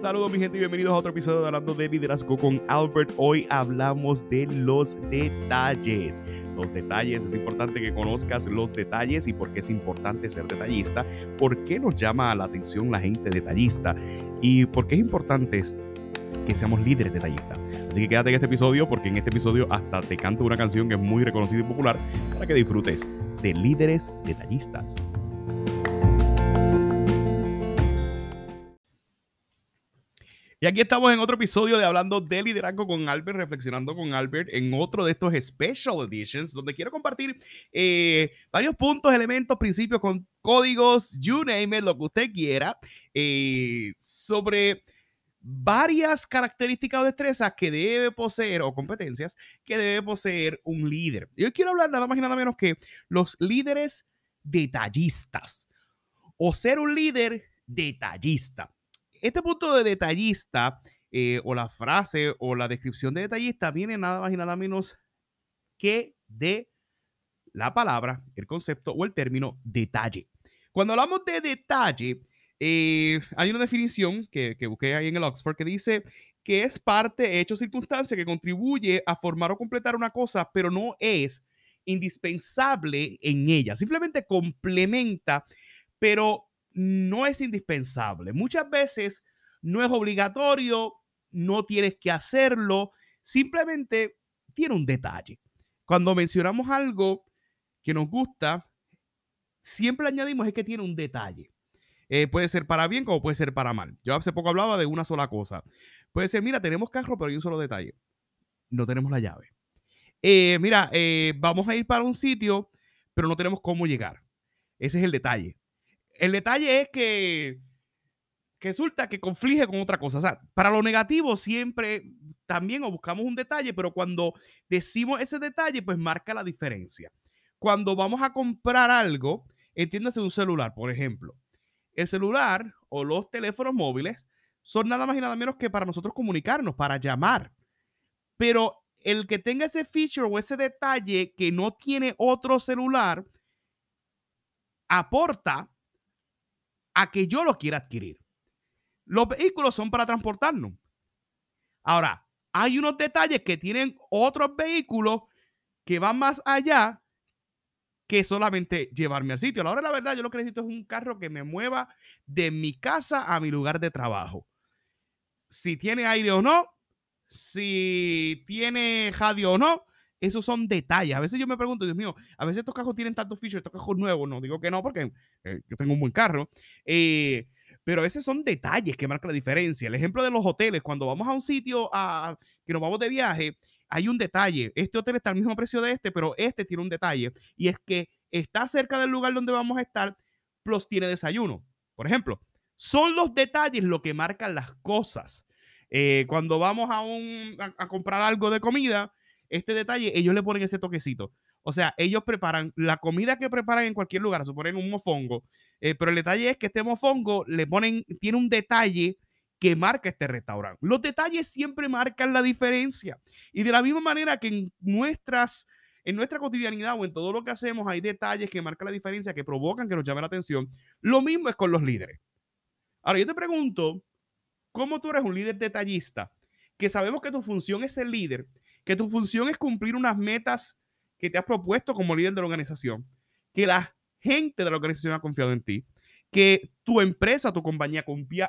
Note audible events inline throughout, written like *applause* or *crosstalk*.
Saludos mi gente y bienvenidos a otro episodio de Hablando de Liderazgo con Albert. Hoy hablamos de los detalles. Los detalles, es importante que conozcas los detalles y por qué es importante ser detallista, por qué nos llama la atención la gente detallista y por qué es importante que seamos líderes detallistas. Así que quédate en este episodio porque en este episodio hasta te canto una canción que es muy reconocida y popular para que disfrutes de líderes detallistas. Y aquí estamos en otro episodio de Hablando de Liderazgo con Albert, reflexionando con Albert en otro de estos Special Editions, donde quiero compartir eh, varios puntos, elementos, principios, con códigos, you name it, lo que usted quiera, eh, sobre varias características o destrezas que debe poseer o competencias que debe poseer un líder. Yo quiero hablar nada más y nada menos que los líderes detallistas o ser un líder detallista este punto de detallista eh, o la frase o la descripción de detallista viene nada más y nada menos que de la palabra, el concepto o el término detalle. Cuando hablamos de detalle, eh, hay una definición que, que, busqué ahí en el Oxford que dice que es parte, hecho, circunstancia que contribuye a formar o completar una cosa, pero no es indispensable en ella. Simplemente complementa, pero no es indispensable. Muchas veces no es obligatorio, no tienes que hacerlo, simplemente tiene un detalle. Cuando mencionamos algo que nos gusta, siempre añadimos es que tiene un detalle. Eh, puede ser para bien como puede ser para mal. Yo hace poco hablaba de una sola cosa. Puede ser, mira, tenemos carro, pero hay un solo detalle. No tenemos la llave. Eh, mira, eh, vamos a ir para un sitio, pero no tenemos cómo llegar. Ese es el detalle el detalle es que, resulta que conflige con otra cosa. Para lo negativo siempre también buscamos un detalle, pero cuando decimos ese detalle, pues marca la diferencia. Cuando vamos a comprar algo, entiéndase un celular, por ejemplo. El celular o los teléfonos móviles son nada más y nada menos que para nosotros comunicarnos, para llamar. Pero el que tenga ese feature o ese detalle que no tiene otro celular, aporta a que yo lo quiera adquirir. Los vehículos son para transportarnos. Ahora, hay unos detalles que tienen otros vehículos que van más allá que solamente llevarme al sitio. Ahora, la verdad, yo lo que necesito es un carro que me mueva de mi casa a mi lugar de trabajo. Si tiene aire o no, si tiene radio o no, esos son detalles. A veces yo me pregunto, Dios mío, a veces estos cajos tienen tantos features, estos cajos nuevos. No digo que no, porque eh, yo tengo un buen carro. Eh, pero a veces son detalles que marcan la diferencia. El ejemplo de los hoteles, cuando vamos a un sitio a, que nos vamos de viaje, hay un detalle. Este hotel está al mismo precio de este, pero este tiene un detalle. Y es que está cerca del lugar donde vamos a estar, plus tiene desayuno. Por ejemplo, son los detalles lo que marcan las cosas. Eh, cuando vamos a, un, a comprar algo de comida, este detalle, ellos le ponen ese toquecito. O sea, ellos preparan la comida que preparan en cualquier lugar, suponen un mofongo, eh, pero el detalle es que este mofongo le ponen, tiene un detalle que marca este restaurante. Los detalles siempre marcan la diferencia. Y de la misma manera que en nuestras, en nuestra cotidianidad o en todo lo que hacemos hay detalles que marcan la diferencia, que provocan que nos llame la atención, lo mismo es con los líderes. Ahora, yo te pregunto, ¿cómo tú eres un líder detallista? Que sabemos que tu función es ser líder, que tu función es cumplir unas metas que te has propuesto como líder de la organización, que la gente de la organización ha confiado en ti, que tu empresa, tu compañía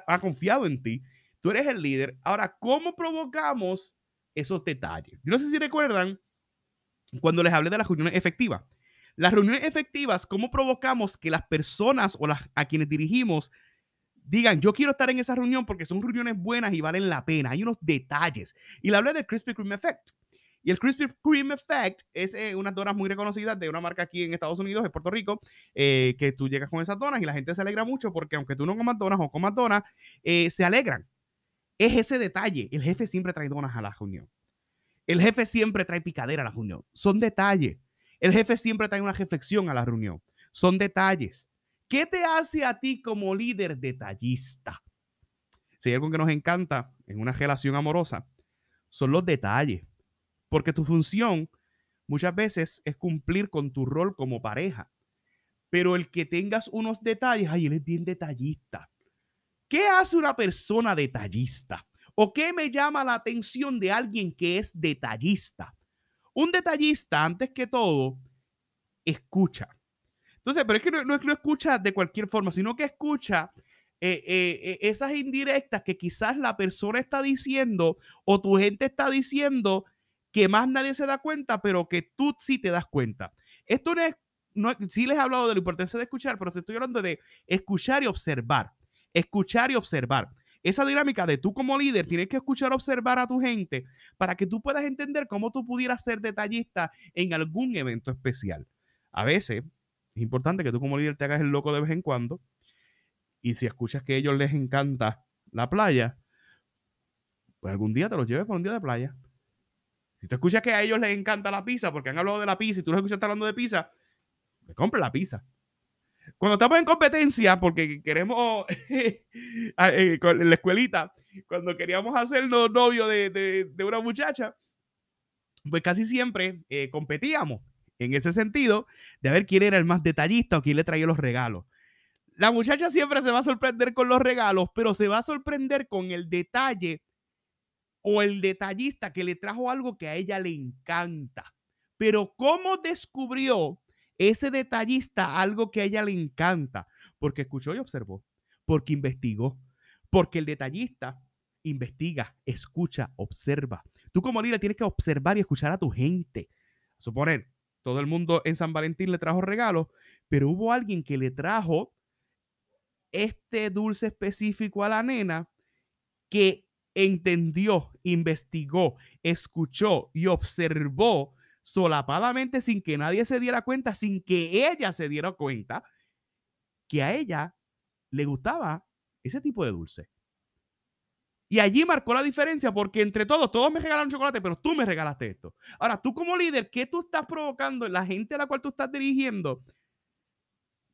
ha confiado en ti, tú eres el líder. Ahora, ¿cómo provocamos esos detalles? Yo no sé si recuerdan cuando les hablé de las reuniones efectivas. Las reuniones efectivas, ¿cómo provocamos que las personas o a quienes dirigimos digan, yo quiero estar en esa reunión porque son reuniones buenas y valen la pena? Hay unos detalles. Y le hablé del Krispy Kreme Effect. Y el Krispy Kreme Effect es eh, unas donas muy reconocidas de una marca aquí en Estados Unidos, en Puerto Rico, eh, que tú llegas con esas donas y la gente se alegra mucho porque aunque tú no comas donas o comas donas, eh, se alegran. Es ese detalle. El jefe siempre trae donas a la reunión. El jefe siempre trae picadera a la reunión. Son detalles. El jefe siempre trae una reflexión a la reunión. Son detalles. ¿Qué te hace a ti como líder detallista? Si hay algo que nos encanta en una relación amorosa, son los detalles. Porque tu función muchas veces es cumplir con tu rol como pareja. Pero el que tengas unos detalles, ay, él es bien detallista. ¿Qué hace una persona detallista? ¿O qué me llama la atención de alguien que es detallista? Un detallista, antes que todo, escucha. Entonces, pero es que no, que lo escucha de cualquier forma, sino que escucha eh, eh, eh, esas indirectas que quizás la persona está diciendo o tu gente está diciendo que más nadie se da cuenta, pero que tú sí te das cuenta. Esto no es, no, sí les he hablado de la importancia de escuchar, pero te estoy hablando de escuchar y observar. Escuchar y observar. Esa dinámica de tú como líder tienes que escuchar, observar a tu gente para que tú puedas entender cómo tú pudieras ser detallista en algún evento especial. A veces es importante que tú como líder te hagas el loco de vez en cuando y si escuchas que a ellos les encanta la playa, pues algún día te los lleves por un día de playa. Si tú escuchas que a ellos les encanta la pizza porque han hablado de la pizza y tú los escuchas hablando de pizza, me compre la pizza. Cuando estamos en competencia, porque queremos, *laughs* eh, en la escuelita, cuando queríamos hacernos novio de, de, una muchacha, pues casi siempre eh, competíamos en ese sentido de ver quién era el más detallista o quién le traía los regalos. La muchacha siempre se va a sorprender con los regalos, pero se va a sorprender con el detalle o el detallista que le trajo algo que a ella le encanta. Pero ¿cómo descubrió ese detallista algo que a ella le encanta? Porque escuchó y observó, porque investigó, porque el detallista investiga, escucha, observa. Tú como líder tienes que observar y escuchar a tu gente. Suponer, todo el mundo en San Valentín le trajo regalos, pero hubo alguien que le trajo este dulce específico a la nena que entendió, investigó, escuchó y observó solapadamente sin que nadie se diera cuenta, sin que ella se diera cuenta, que a ella le gustaba ese tipo de dulce. Y allí marcó la diferencia porque entre todos, todos me regalaron chocolate, pero tú me regalaste esto. Ahora, tú como líder, ¿qué tú estás provocando en la gente a la cual tú estás dirigiendo?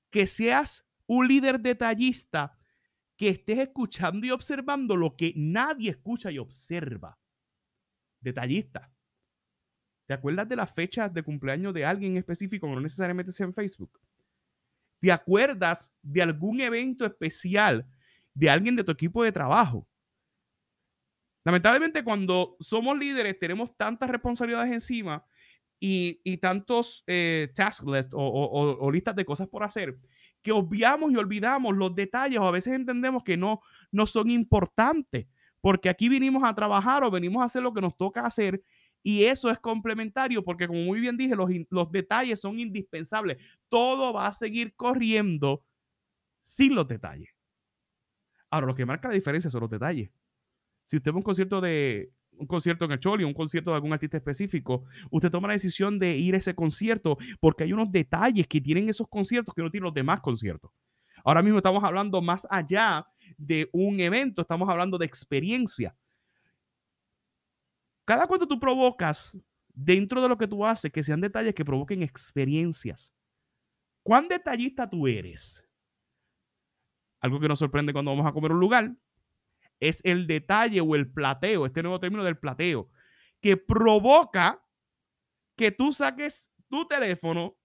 Que seas un líder detallista que estés escuchando y observando lo que nadie escucha y observa. Detallista. ¿Te acuerdas de las fechas de cumpleaños de alguien específico, no necesariamente sea en Facebook? ¿Te acuerdas de algún evento especial de alguien de tu equipo de trabajo? Lamentablemente, cuando somos líderes, tenemos tantas responsabilidades encima y, tantos eh, task lists o listas de cosas por hacer que obviamos y olvidamos los detalles o a veces entendemos que no, no son importantes, porque aquí vinimos a trabajar o venimos a hacer lo que nos toca hacer y eso es complementario porque como muy bien dije, los, los detalles son indispensables. Todo va a seguir corriendo sin los detalles. Ahora, lo que marca la diferencia son los detalles. Si usted va a un concierto de un concierto en el Choli, un concierto de algún artista específico, usted toma la decisión de ir a ese concierto porque hay unos detalles que tienen esos conciertos que no tienen los demás conciertos. Ahora mismo estamos hablando más allá de un evento, estamos hablando de experiencia. Cada cuanto tú provocas dentro de lo que tú haces que sean detalles que provoquen experiencias. ¿Cuán detallista tú eres? Algo que nos sorprende cuando vamos a comer un lugar es el detalle o el plateo, este nuevo término del plateo, que provoca que tú saques tu teléfono,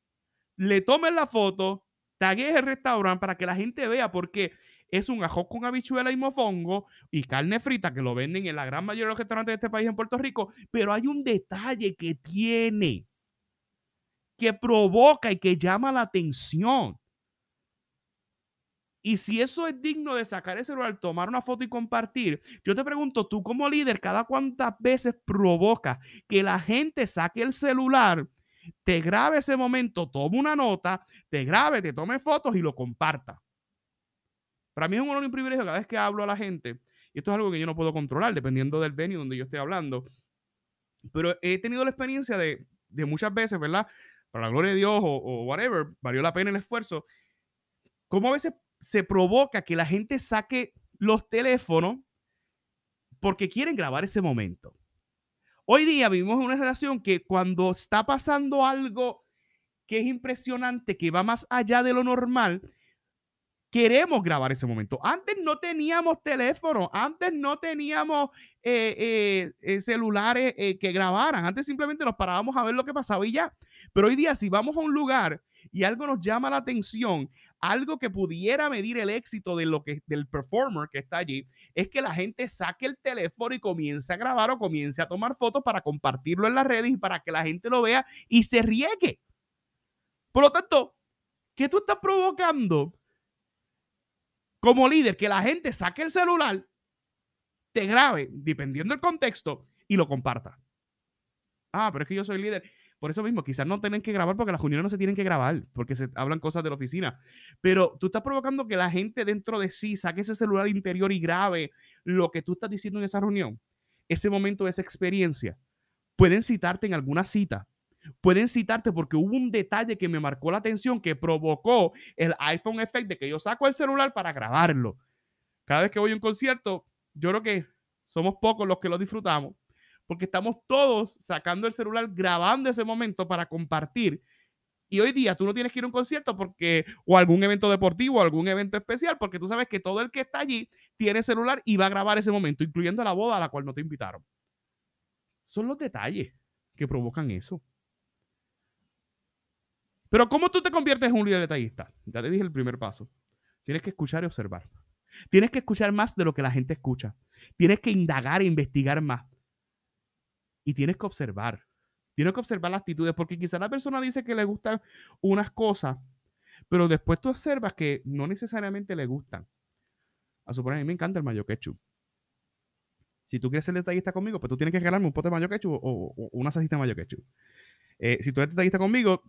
le tomes la foto, tagues el restaurante para que la gente vea porque es un ajo con habichuela y mofongo y carne frita que lo venden en la gran mayoría de los restaurantes de este país en Puerto Rico, pero hay un detalle que tiene, que provoca y que llama la atención. Y si eso es digno de sacar ese celular, tomar una foto y compartir, yo te pregunto, tú como líder, ¿cada cuántas veces provoca que la gente saque el celular, te grabe ese momento, tome una nota, te grabe, te tome fotos y lo comparta? Para mí es un honor y un privilegio cada vez que hablo a la gente, y esto es algo que yo no puedo controlar dependiendo del venue donde yo esté hablando, pero he tenido la experiencia de, muchas veces, ¿verdad? Para la gloria de Dios o, o whatever, valió la pena el esfuerzo, como a veces se provoca que la gente saque los teléfonos porque quieren grabar ese momento. Hoy día vivimos una relación que cuando está pasando algo que es impresionante, que va más allá de lo normal, queremos grabar ese momento. Antes no teníamos teléfono, antes no teníamos eh, eh, eh, celulares que grabaran, antes simplemente nos parábamos a ver lo que pasaba y ya. Pero hoy día si vamos a un lugar y algo nos llama la atención, algo que pudiera medir el éxito de lo que, del performer que está allí, es que la gente saque el teléfono y comience a grabar o comience a tomar fotos para compartirlo en las redes y para que la gente lo vea y se riegue. Por lo tanto, ¿qué tú estás provocando como líder? Que la gente saque el celular, te grabe, dependiendo del contexto, y lo comparta. Ah, pero es que yo soy líder. Por eso mismo, quizás no tienen que grabar porque las reuniones no se tienen que grabar, porque se hablan cosas de la oficina. Pero tú estás provocando que la gente dentro de sí saque ese celular interior y grabe lo que tú estás diciendo en esa reunión. Ese momento, esa experiencia. Pueden citarte en alguna cita. Pueden citarte porque hubo un detalle que me marcó la atención que provocó el iPhone Effect de que yo saco el celular para grabarlo. Cada vez que voy a un concierto, yo creo que somos pocos los que lo disfrutamos porque estamos todos sacando el celular, grabando ese momento para compartir. Y hoy día tú no tienes que ir a un concierto porque, o algún evento deportivo, o algún evento especial, porque tú sabes que todo el que está allí tiene celular y va a grabar ese momento, incluyendo la boda a la cual no te invitaron. Son los detalles que provocan eso. Pero ¿cómo tú te conviertes en un líder detallista? Ya te dije el primer paso. Tienes que escuchar y observar. Tienes que escuchar más de lo que la gente escucha. Tienes que indagar e investigar más y tienes que observar. Tienes que observar las actitudes, porque quizá la persona dice que le gustan unas cosas, pero después tú observas que no necesariamente le gustan. A suponer, a me encanta el mayo ketchup. Si tú quieres ser detallista conmigo, pues tú tienes que regalarme un pote de mayo ketchup o, una salsita de mayo ketchup. Eh, si tú eres detallista conmigo,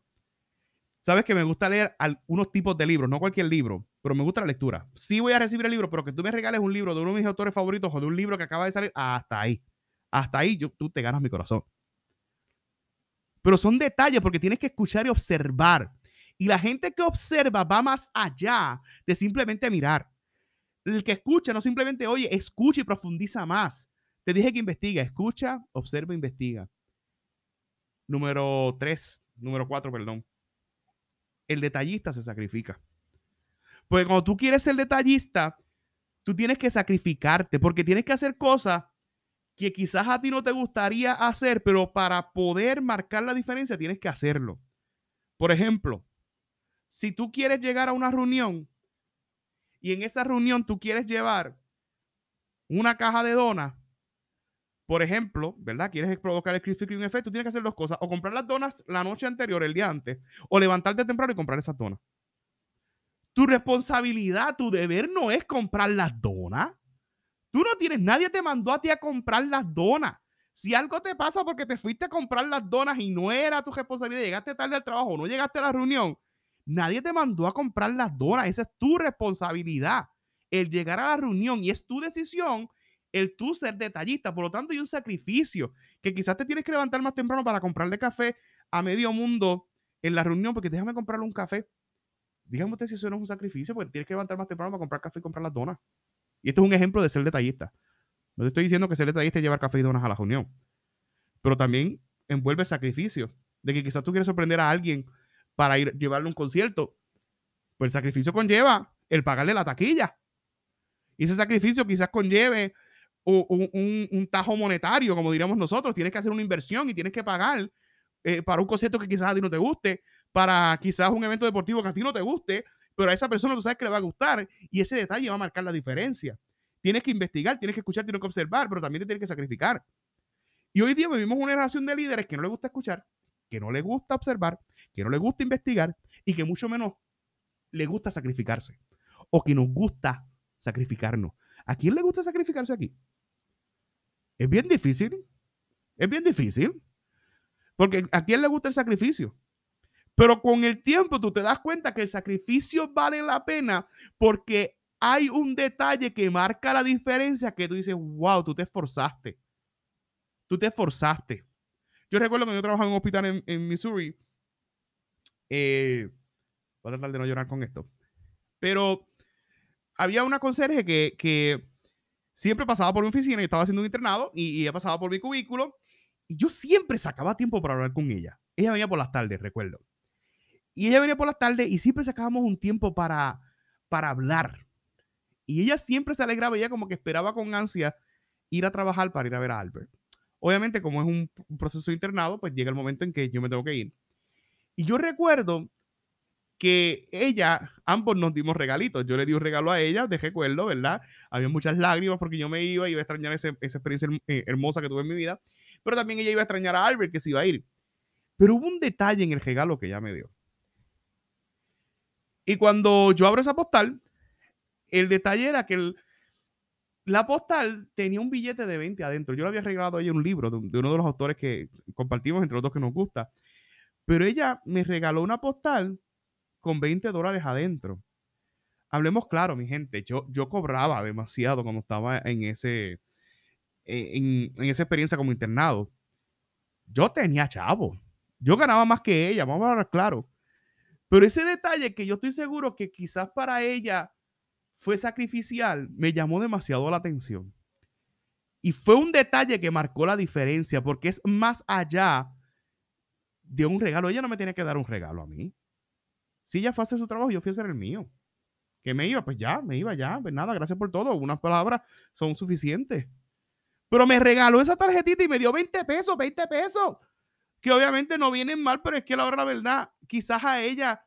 sabes que me gusta leer algunos tipos de libros, no cualquier libro, pero me gusta la lectura. Sí voy a recibir el libro, pero que tú me regales un libro de uno de mis autores favoritos o de un libro que acaba de salir, hasta ahí. Hasta ahí yo, tú te ganas mi corazón. Pero son detalles porque tienes que escuchar y observar. Y la gente que observa va más allá de simplemente mirar. El que escucha no simplemente oye, escucha y profundiza más. Te dije que investiga, escucha, observa, investiga. Número tres, número cuatro, perdón. El detallista se sacrifica. Porque cuando tú quieres ser detallista, tú tienes que sacrificarte porque tienes que hacer cosas que quizás a ti no te gustaría hacer, pero para poder marcar la diferencia tienes que hacerlo. Por ejemplo, si tú quieres llegar a una reunión y en esa reunión tú quieres llevar una caja de donas, por ejemplo, ¿verdad? Quieres provocar el Krispy Kreme efecto, tienes que hacer dos cosas, o comprar las donas la noche anterior, el día antes, o levantarte temprano y comprar esas donas. Tu responsabilidad, tu deber no es comprar las donas. Tú no tienes, nadie te mandó a ti a comprar las donas. Si algo te pasa porque te fuiste a comprar las donas y no era tu responsabilidad, llegaste tarde al trabajo, no llegaste a la reunión, nadie te mandó a comprar las donas. Esa es tu responsabilidad. El llegar a la reunión y es tu decisión el tú ser detallista. Por lo tanto, hay un sacrificio que quizás te tienes que levantar más temprano para comprarle café a medio mundo en la reunión, porque déjame comprarle un café. Dígame usted si eso no es un sacrificio, porque tienes que levantar más temprano para comprar café y comprar las donas. Y esto es un ejemplo de ser detallista. No te estoy diciendo que ser detallista es llevar café y donas a la reunión. Pero también envuelve sacrificio. De que quizás tú quieres sorprender a alguien para ir llevarle un concierto. Pues el sacrificio conlleva el pagarle la taquilla. Y ese sacrificio quizás conlleve un, tajo monetario, como diríamos nosotros. Tienes que hacer una inversión y tienes que pagar eh, para un concierto que quizás a ti no te guste, para quizás un evento deportivo que a ti no te guste, pero a esa persona tú sabes que le va a gustar y ese detalle va a marcar la diferencia. Tienes que investigar, tienes que escuchar, tienes que observar, pero también te tienes que sacrificar. Y hoy día vivimos una generación de líderes que no le gusta escuchar, que no le gusta observar, que no le gusta investigar y que mucho menos le gusta sacrificarse o que nos gusta sacrificarnos. ¿A quién le gusta sacrificarse aquí? Es bien difícil. Es bien difícil. Porque ¿a quién le gusta el sacrificio? Pero con el tiempo tú te das cuenta que el sacrificio vale la pena porque hay un detalle que marca la diferencia que tú dices, wow, tú te esforzaste. Tú te esforzaste. Yo recuerdo que yo trabajaba en un hospital en, Missouri. Eh, voy a tratar de no llorar con esto. Pero había una conserje que, siempre pasaba por mi oficina y estaba haciendo un internado y, y ella pasaba por mi cubículo y yo siempre sacaba tiempo para hablar con ella. Ella venía por las tardes, recuerdo. Y ella venía por las tardes y siempre sacábamos un tiempo para, para hablar. Y ella siempre se alegraba, ella como que esperaba con ansia ir a trabajar para ir a ver a Albert. Obviamente, como es un, proceso internado, pues llega el momento en que yo me tengo que ir. Y yo recuerdo que ella, ambos nos dimos regalitos. Yo le di un regalo a ella, de recuerdo, ¿verdad? Había muchas lágrimas porque yo me iba y iba a extrañar esa experiencia eh, hermosa que tuve en mi vida. Pero también ella iba a extrañar a Albert, que se iba a ir. Pero hubo un detalle en el regalo que ella me dio. Y cuando yo abro esa postal, el detalle era que la postal tenía un billete de 20 adentro. Yo le había regalado a ella un libro de, uno de los autores que compartimos entre los dos que nos gusta. Pero ella me regaló una postal con 20 dólares adentro. Hablemos claro, mi gente. Yo, yo cobraba demasiado cuando estaba en, ese, e, en, en esa experiencia como internado. Yo tenía chavo. Yo ganaba más que ella, vamos a hablar claro. Pero ese detalle que yo estoy seguro que quizás para ella fue sacrificial, me llamó demasiado la atención. Y fue un detalle que marcó la diferencia, porque es más allá de un regalo. Ella no me tiene que dar un regalo a mí. Si ella fue a hacer su trabajo, yo fui a hacer el mío. Que me iba, pues ya, me iba ya. Pues nada, gracias por todo. Unas palabras son suficientes. Pero me regaló esa tarjetita y me dio 20 pesos, 20 pesos. Que obviamente no vienen mal, pero es que la hora la verdad, quizás a ella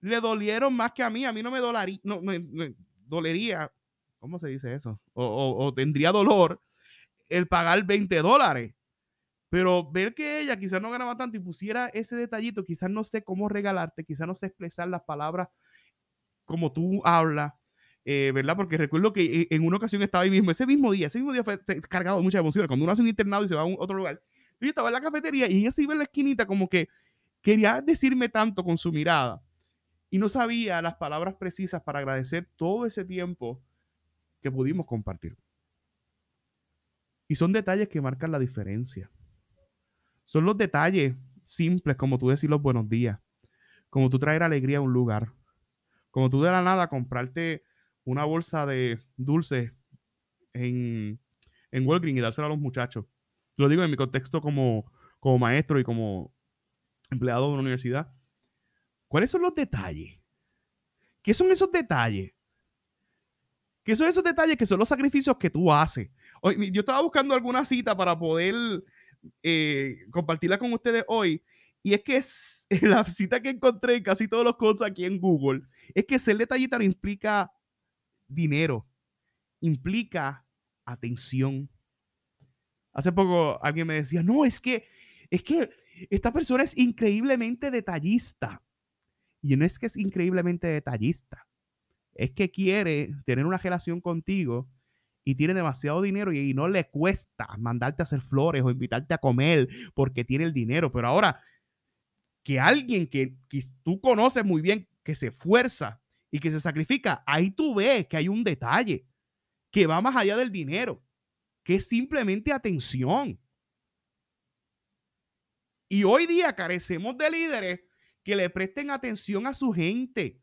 le dolieron más que a mí. A mí no me dolaría, no, dolería, ¿cómo se dice eso? O, tendría dolor el pagar 20 dólares. Pero ver que ella quizás no ganaba tanto y pusiera ese detallito, quizás no sé cómo regalarte, quizás no sé expresar las palabras como tú hablas, eh, ¿verdad? Porque recuerdo que eh, en una ocasión estaba ahí mismo, ese mismo día, ese mismo día fue cargado de muchas emociones. Cuando uno hace un internado y se va a otro lugar, yo estaba en la cafetería y ella se iba en la esquinita como que quería decirme tanto con su mirada y no sabía las palabras precisas para agradecer todo ese tiempo que pudimos compartir. Y son detalles que marcan la diferencia. Son los detalles simples, como tú decir los buenos días, como tú traer alegría a un lugar, como tú de la nada comprarte una bolsa de dulces en, en Walgreens y dársela a los muchachos. Lo digo en mi contexto como, como maestro y como empleado de una universidad. ¿Cuáles son los detalles? ¿Qué son esos detalles? ¿Qué son esos detalles que son los sacrificios que tú haces? yo estaba buscando alguna cita para poder eh, compartirla con ustedes hoy. Y es que es, *laughs* la cita que encontré en casi todos los cosas aquí en Google es que ser detallista no implica dinero, implica atención. Hace poco alguien me decía, no, es que, es que esta persona es increíblemente detallista. Y no es que es increíblemente detallista, es que quiere tener una relación contigo y tiene demasiado dinero y, no le cuesta mandarte a hacer flores o invitarte a comer porque tiene el dinero. Pero ahora, que alguien que, que tú conoces muy bien, que se esfuerza y que se sacrifica, ahí tú ves que hay un detalle que va más allá del dinero, que es simplemente atención. Y hoy día carecemos de líderes que le presten atención a su gente,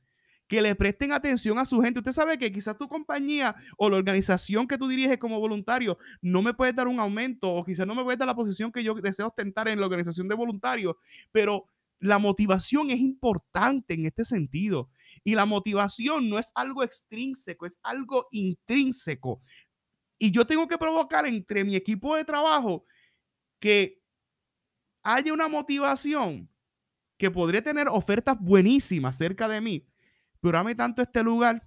que le presten atención a su gente. Usted sabe que quizás tu compañía o la organización que tú diriges como voluntario no me puede dar un aumento o quizás no me puede dar la posición que yo deseo ostentar en la organización de voluntarios, pero la motivación es importante en este sentido. Y la motivación no es algo extrínseco, es algo intrínseco. Y yo tengo que provocar entre mi equipo de trabajo que haya una motivación que podría tener ofertas buenísimas cerca de mí, pero ame tanto este lugar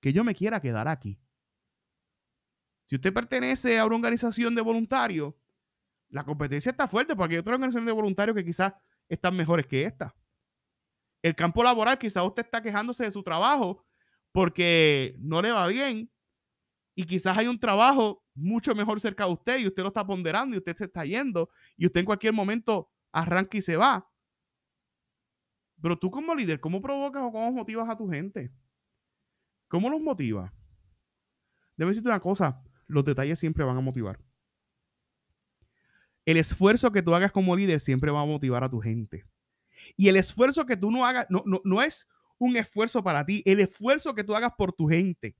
que yo me quiera quedar aquí. Si usted pertenece a una organización de voluntarios, la competencia está fuerte porque hay otras organizaciones de voluntarios que quizás están mejores que esta. El campo laboral, quizás usted está quejándose de su trabajo porque no le va bien y quizás hay un trabajo mucho mejor cerca de usted y usted lo está ponderando y usted se está yendo y usted en cualquier momento arranca y se va. Pero tú como líder, ¿cómo provocas o cómo motivas a tu gente? ¿Cómo los motivas? Debe decirte una cosa, los detalles siempre van a motivar. El esfuerzo que tú hagas como líder siempre va a motivar a tu gente. Y el esfuerzo que tú no hagas, no, no, no es un esfuerzo para ti, el esfuerzo que tú hagas por tu gente.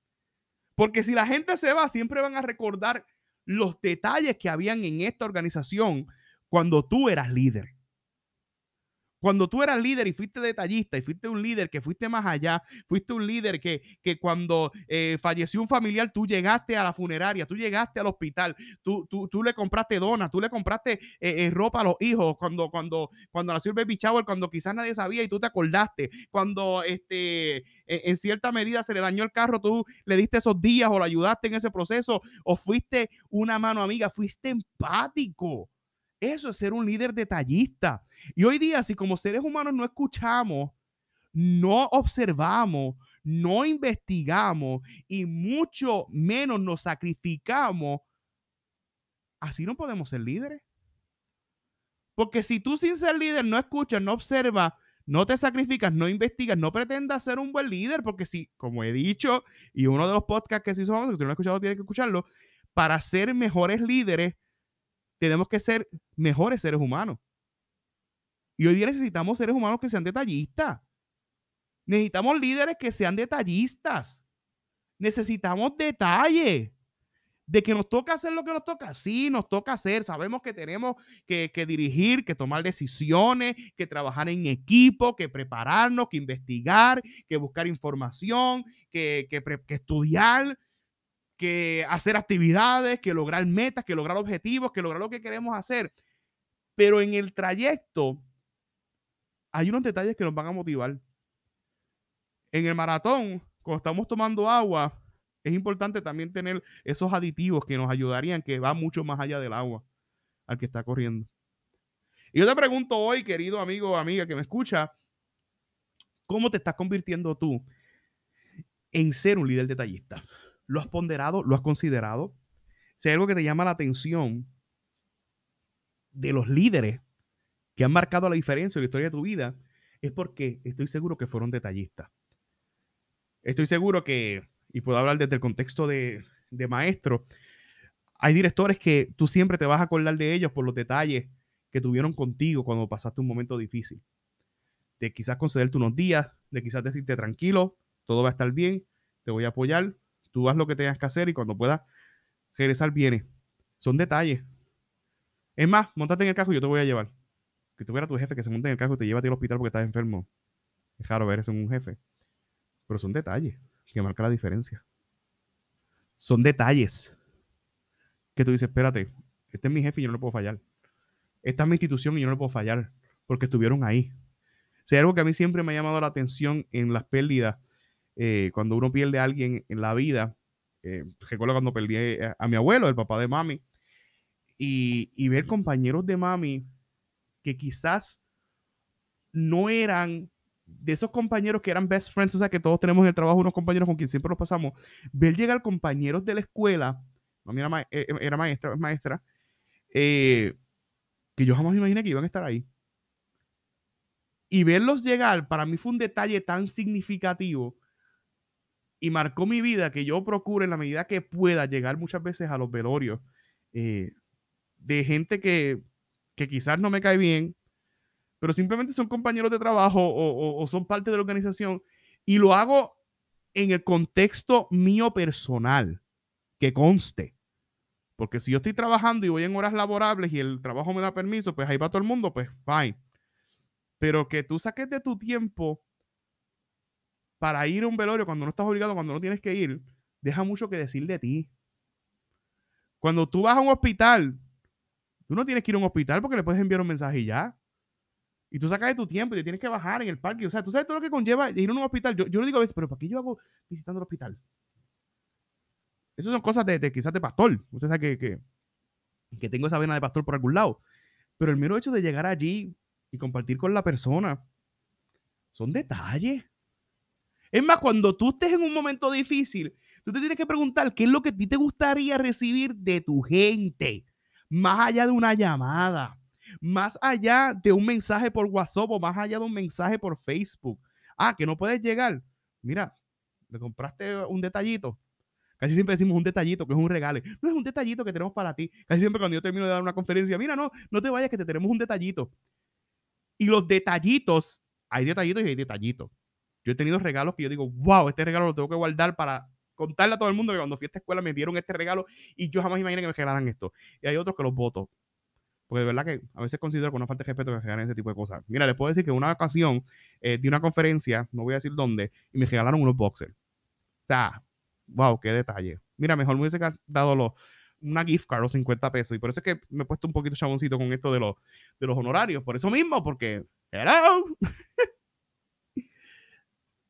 Porque si la gente se va, siempre van a recordar los detalles que habían en esta organización cuando tú eras líder. Cuando tú eras líder y fuiste detallista y fuiste un líder que fuiste más allá, fuiste un líder que, que cuando eh, falleció un familiar, tú llegaste a la funeraria, tú llegaste al hospital, tú, tú, tú le compraste donas, tú le compraste eh, eh, ropa a los hijos, cuando, cuando, cuando nació el baby shower, cuando quizás nadie sabía y tú te acordaste, cuando este, e, en cierta medida se le dañó el carro, tú le diste esos días o lo ayudaste en ese proceso o fuiste una mano amiga, fuiste empático. Eso es ser un líder detallista. Y hoy día, si como seres humanos no escuchamos, no observamos, no investigamos y mucho menos nos sacrificamos, así no podemos ser líderes. Porque si tú sin ser líder no escuchas, no observas, no te sacrificas, no investigas, no pretendas ser un buen líder, porque si, como he dicho, y uno de los podcasts que sí somos, que tú no has escuchado, tienes que escucharlo, para ser mejores líderes, tenemos que ser mejores seres humanos. Y hoy día necesitamos seres humanos que sean detallistas. Necesitamos líderes que sean detallistas. Necesitamos detalle. De que nos toca hacer lo que nos toca. Sí, nos toca hacer. Sabemos que tenemos que, dirigir, que tomar decisiones, que trabajar en equipo, que prepararnos, que investigar, que buscar información, que, que estudiar que hacer actividades, que lograr metas, que lograr objetivos, que lograr lo que queremos hacer. Pero en el trayecto hay unos detalles que nos van a motivar. En el maratón, cuando estamos tomando agua, es importante también tener esos aditivos que nos ayudarían, que va mucho más allá del agua al que está corriendo. Y yo te pregunto hoy, querido amigo o amiga que me escucha, ¿cómo te estás convirtiendo tú en ser un líder detallista? ¿Lo has ponderado? ¿Lo has considerado? Si hay algo que te llama la atención de los líderes que han marcado la diferencia en la historia de tu vida, es porque estoy seguro que fueron detallistas. Estoy seguro que, y puedo hablar desde el contexto de, de maestro, hay directores que tú siempre te vas a acordar de ellos por los detalles que tuvieron contigo cuando pasaste un momento difícil. De quizás concederte unos días, de quizás decirte tranquilo, todo va a estar bien, te voy a apoyar, Tú haz lo que tengas que hacer y cuando puedas regresar, viene. Son detalles. Es más, montate en el carro y yo te voy a llevar. Que tuviera tu jefe que se monte en el carro y te lleva a ti al hospital porque estás enfermo. Es raro ver eso en un jefe. Pero son detalles que marcan la diferencia. Son detalles que tú dices, espérate, este es mi jefe y yo no le puedo fallar. Esta es mi institución y yo no le puedo fallar porque estuvieron ahí. Si hay algo que a mí siempre me ha llamado la atención en las pérdidas eh, cuando uno pierde a alguien en la vida, eh, recuerdo cuando perdí a, mi abuelo, el papá de mami, y, ver compañeros de mami que quizás no eran de esos compañeros que eran best friends, o sea, que todos tenemos en el trabajo unos compañeros con quien siempre nos pasamos, ver llegar compañeros de la escuela, mami era, eh, era maestra, maestra, que yo jamás imaginé que iban a estar ahí. Y verlos llegar, para mí fue un detalle tan significativo y marcó mi vida que yo procure en la medida que pueda llegar muchas veces a los velorios eh, de gente que, quizás no me cae bien, pero simplemente son compañeros de trabajo o, son parte de la organización y lo hago en el contexto mío personal, que conste. Porque si yo estoy trabajando y voy en horas laborables y el trabajo me da permiso, pues ahí va todo el mundo, pues fine. Pero que tú saques de tu tiempo para ir a un velorio cuando no estás obligado, cuando no tienes que ir, deja mucho que decir de ti. Cuando tú vas a un hospital, tú no tienes que ir a un hospital porque le puedes enviar un mensaje y ya. Y tú sacas de tu tiempo y te tienes que bajar en el parque. O sea, tú sabes todo lo que conlleva ir a un hospital. Yo, yo lo digo a veces, pero ¿para qué yo hago visitando el hospital? Esas son cosas de, quizás de pastor. Usted sabe que, que, que tengo esa vena de pastor por algún lado. Pero el mero hecho de llegar allí y compartir con la persona son detalles. Es más, cuando tú estés en un momento difícil, tú te tienes que preguntar qué es lo que a ti te gustaría recibir de tu gente, más allá de una llamada, más allá de un mensaje por WhatsApp o más allá de un mensaje por Facebook. Ah, que no puedes llegar. Mira, le compraste un detallito. Casi siempre decimos un detallito, que es un regalo. No es un detallito que tenemos para ti. Casi siempre cuando yo termino de dar una conferencia, mira, no, no te vayas que te tenemos un detallito. Y los detallitos, hay detallitos y hay detallitos. Yo he tenido regalos que yo digo, wow, este regalo lo tengo que guardar para contarle a todo el mundo que cuando fui a esta escuela me dieron este regalo y yo jamás imaginé que me regalaran esto. Y hay otros que los voto. Porque de verdad que a veces considero que no falta de respeto que regalen ese tipo de cosas. Mira, les puedo decir que una ocasión eh, de una conferencia, no voy a decir dónde, y me regalaron unos boxers. O sea, wow, qué detalle. Mira, mejor me hubiese dado los, una gift card o 50 pesos. Y por eso es que me he puesto un poquito chaboncito con esto de los, de los honorarios. Por eso mismo, porque, hello. *laughs*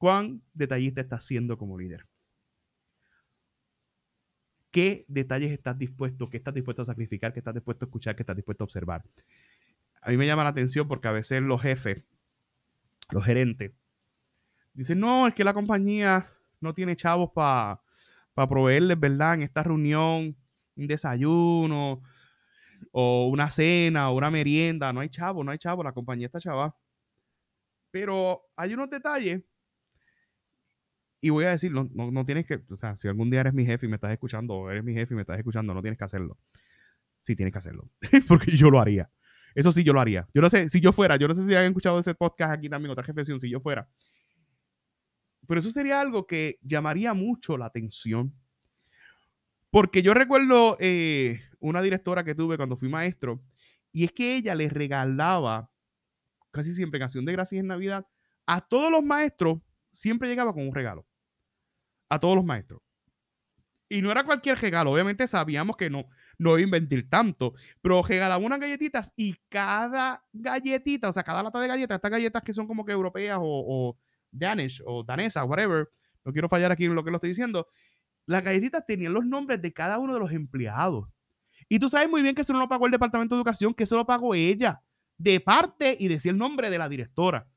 ¿Cuán detallista estás siendo como líder? ¿Qué detalles estás dispuesto, qué estás dispuesto a sacrificar, qué estás dispuesto a escuchar, qué estás dispuesto a observar? A mí me llama la atención porque a veces los jefes, los gerentes, dicen, no, es que la compañía no tiene chavos para proveerles, ¿verdad? En esta reunión, un desayuno o una cena o una merienda. No hay chavo, no hay chavo, la compañía está chava. Pero hay unos detalles y voy a decir, no, no, tienes que, o sea, si algún día eres mi jefe y me estás escuchando, o eres mi jefe y me estás escuchando, no tienes que hacerlo. Sí, tienes que hacerlo. *laughs* Porque yo lo haría. Eso sí, yo lo haría. Yo no sé, si yo fuera, yo no sé si hayan escuchado ese podcast aquí también, otra jefección, si yo fuera. Pero eso sería algo que llamaría mucho la atención. Porque yo recuerdo eh, una directora que tuve cuando fui maestro, y es que ella le regalaba, casi siempre en acción de gracias en Navidad, a todos los maestros, siempre llegaba con un regalo a todos los maestros. Y no era cualquier regalo, obviamente sabíamos que no, no iba a inventar tanto, pero regalaba unas galletitas y cada galletita, o sea, cada lata de galletas, estas galletas que son como que europeas o, danish o danesas, whatever, no quiero fallar aquí en lo que lo estoy diciendo, las galletitas tenían los nombres de cada uno de los empleados. Y tú sabes muy bien que eso no lo pagó el Departamento de Educación, que eso lo pagó ella, de parte y decía el nombre de la directora.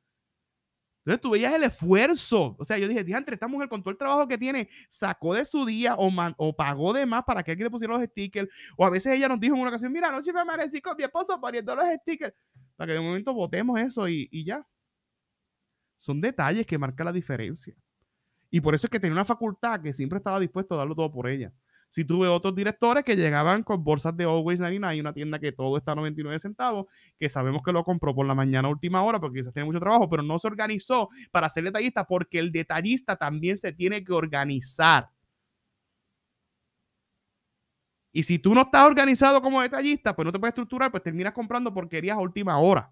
Entonces tú veías el esfuerzo. O sea, yo dije, diantre, esta mujer con todo el trabajo que tiene, sacó de su día o, o pagó de más para que alguien le pusiera los stickers. O a veces ella nos dijo en una ocasión, mira, anoche me amanecí con mi esposo poniendo los stickers. Para que de momento votemos eso y, y ya. Son detalles que marcan la diferencia. Y por eso es que tenía una facultad que siempre estaba dispuesto a darlo todo por ella. Si tuve otros directores que llegaban con bolsas de Always 99, hay una tienda que todo está a 99 centavos, que sabemos que lo compró por la mañana última hora porque quizás tiene mucho trabajo, pero no se organizó para ser detallista porque el detallista también se tiene que organizar. Y si tú no estás organizado como detallista, pues no te puedes estructurar, pues terminas comprando porquerías a última hora.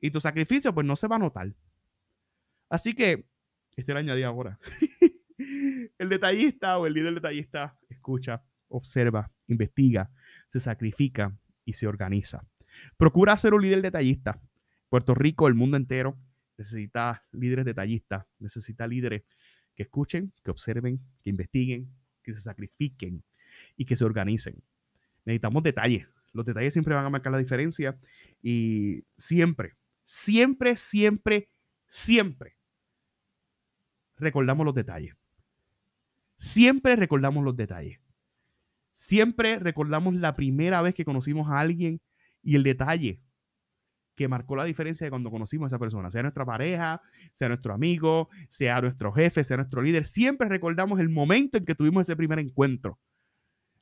Y tu sacrificio, pues no se va a notar. Así que, este lo añadí ahora. *laughs* El detallista o el líder detallista escucha, observa, investiga, se sacrifica y se organiza. Procura ser un líder detallista. Puerto Rico, el mundo entero, necesita líderes detallistas, necesita líderes que escuchen, que observen, que investiguen, que se sacrifiquen y que se organicen. Necesitamos detalles. Los detalles siempre van a marcar la diferencia y siempre, siempre, siempre, siempre recordamos los detalles. Siempre recordamos los detalles. Siempre recordamos la primera vez que conocimos a alguien y el detalle que marcó la diferencia de cuando conocimos a esa persona, sea nuestra pareja, sea nuestro amigo, sea nuestro jefe, sea nuestro líder. Siempre recordamos el momento en que tuvimos ese primer encuentro.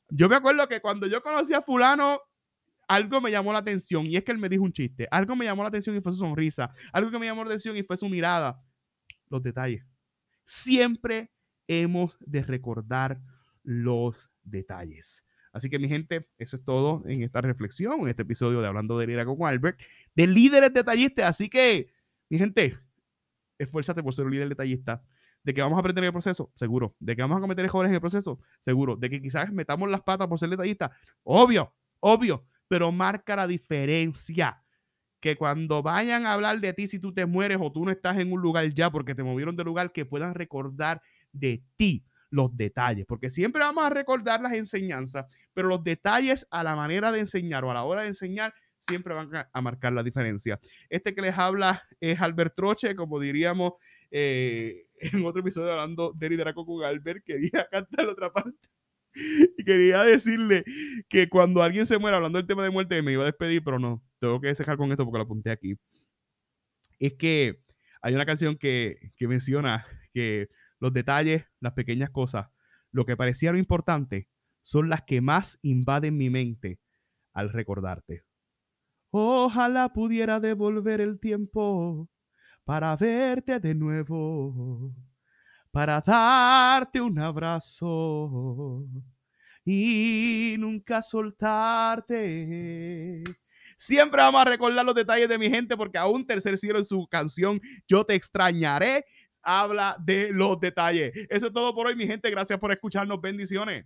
Yo me acuerdo que cuando yo conocí a fulano, algo me llamó la atención y es que él me dijo un chiste. Algo me llamó la atención y fue su sonrisa. Algo que me llamó la atención y fue su mirada. Los detalles. Siempre hemos de recordar los detalles. Así que mi gente, eso es todo en esta reflexión, en este episodio de Hablando de Liderazgo con Albert, de líderes detallistas. Así que, mi gente, esfuérzate por ser un líder detallista. De que vamos a aprender en el proceso, seguro. De que vamos a cometer errores en el proceso, seguro. De que quizás metamos las patas por ser detallista, obvio, obvio. Pero marca la diferencia. Que cuando vayan a hablar de ti, si tú te mueres o tú no estás en un lugar ya porque te movieron de lugar, que puedan recordar de ti los detalles, porque siempre vamos a recordar las enseñanzas, pero los detalles a la manera de enseñar o a la hora de enseñar siempre van a, marcar la diferencia. Este que les habla es Albert Troche, como diríamos eh, *laughs* en otro episodio hablando de liderazgo con Albert, quería *laughs* cantar otra parte. Y quería decirle que cuando alguien se muera, hablando del tema de muerte, me iba a despedir, pero no, tengo que dejar con esto porque lo apunté aquí. Es que hay una canción que, que menciona que los detalles, las pequeñas cosas, lo que parecía lo importante, son las que más invaden mi mente al recordarte. Ojalá pudiera devolver el tiempo para verte de nuevo, para darte un abrazo y nunca soltarte. Siempre vamos a recordar los detalles de mi gente porque aún Tercer Cielo en su canción Yo te extrañaré habla de los detalles. Eso es todo por hoy, mi gente. Gracias por escucharnos. Bendiciones.